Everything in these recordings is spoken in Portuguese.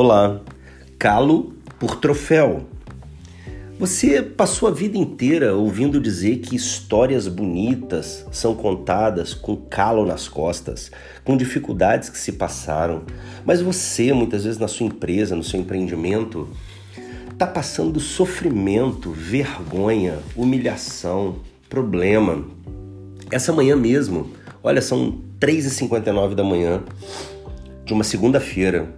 Olá, calo por troféu. Você passou a vida inteira ouvindo dizer que histórias bonitas são contadas com calo nas costas, com dificuldades que se passaram, mas você, muitas vezes na sua empresa, no seu empreendimento, está passando sofrimento, vergonha, humilhação, problema. Essa manhã mesmo, olha, são 3h59 da manhã de uma segunda-feira.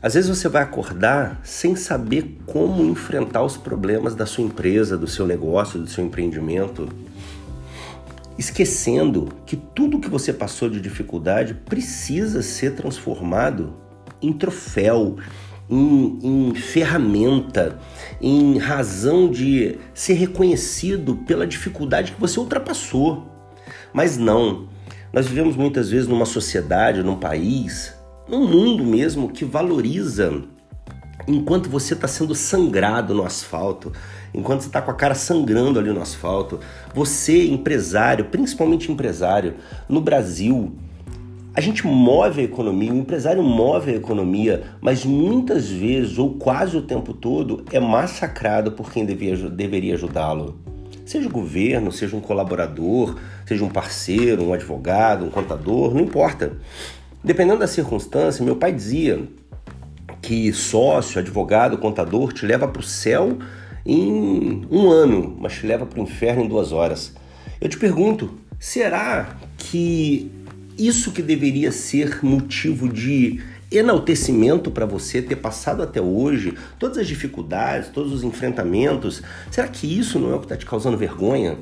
Às vezes você vai acordar sem saber como enfrentar os problemas da sua empresa, do seu negócio, do seu empreendimento, esquecendo que tudo que você passou de dificuldade precisa ser transformado em troféu, em, em, ferramenta, em razão de ser reconhecido pela dificuldade que você ultrapassou. Mas não, nós vivemos muitas vezes numa sociedade, num país, num mundo mesmo que valoriza enquanto você está sendo sangrado no asfalto, enquanto você está com a cara sangrando ali no asfalto, você, empresário, principalmente empresário, no Brasil, a gente move a economia, o empresário move a economia, mas muitas vezes, ou quase o tempo todo, é massacrado por quem devia, deveria ajudá-lo. Seja o governo, seja um colaborador, seja um parceiro, um advogado, um contador, não importa. Dependendo da circunstância, meu pai dizia que sócio, advogado, contador te leva para o céu em um ano, mas te leva para o inferno em duas horas. Eu te pergunto, será que isso que deveria ser motivo de enaltecimento para você ter passado até hoje, todas as dificuldades, todos os enfrentamentos, será que isso não é o que está te causando vergonha?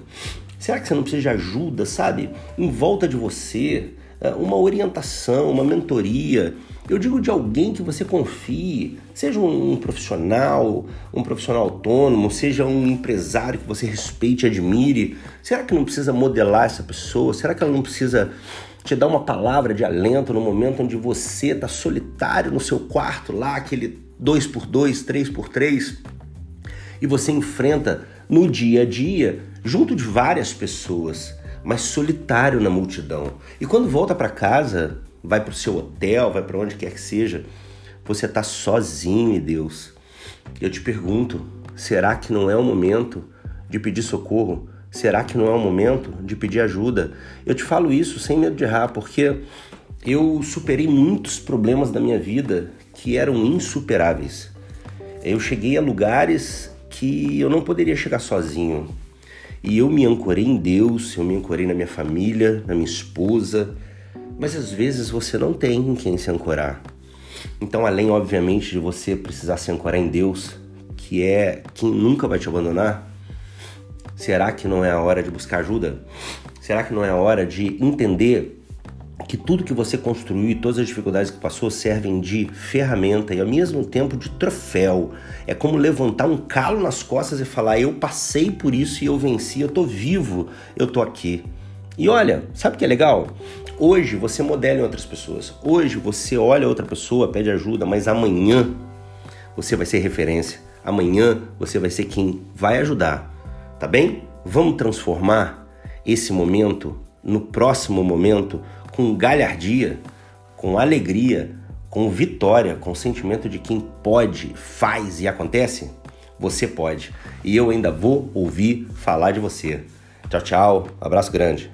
Será que você não precisa de ajuda, sabe? Em volta de você, uma orientação, uma mentoria. Eu digo de alguém que você confie, seja um profissional, um profissional autônomo, seja um empresário que você respeite e admire. Será que não precisa modelar essa pessoa? Será que ela não precisa te dar uma palavra de alento no momento onde você está solitário no seu quarto, lá aquele 2x2, 3x3, e você enfrenta no dia a dia, junto de várias pessoas, mas solitário na multidão. E quando volta para casa, vai para o seu hotel, vai para onde quer que seja, você está sozinho, Deus. Eu te pergunto, será que não é o momento de pedir socorro? Será que não é o momento de pedir ajuda? Eu te falo isso sem medo de errar, porque eu superei muitos problemas da minha vida que eram insuperáveis. Eu cheguei a lugares que eu não poderia chegar sozinho. E eu me ancorei em Deus, eu me ancorei na minha família, na minha esposa, mas às vezes você não tem em quem se ancorar. Então, além, obviamente, de você precisar se ancorar em Deus, que é quem nunca vai te abandonar, será que não é a hora de buscar ajuda? Será que não é a hora de entender que tudo que você construiu e todas as dificuldades que passou servem de ferramenta e ao mesmo tempo de troféu. É como levantar um calo nas costas e falar: eu passei por isso e eu venci, eu tô vivo, eu tô aqui. E olha, sabe o que é legal? Hoje você modela em outras pessoas. Hoje você olha outra pessoa, pede ajuda, mas amanhã você vai ser referência. Amanhã você vai ser quem vai ajudar. Tá bem? Vamos transformar esse momento no próximo momento com galhardia, com alegria, com vitória, com sentimento de quem pode, faz e acontece? Você pode. E eu ainda vou ouvir falar de você. Tchau, tchau. Abraço grande.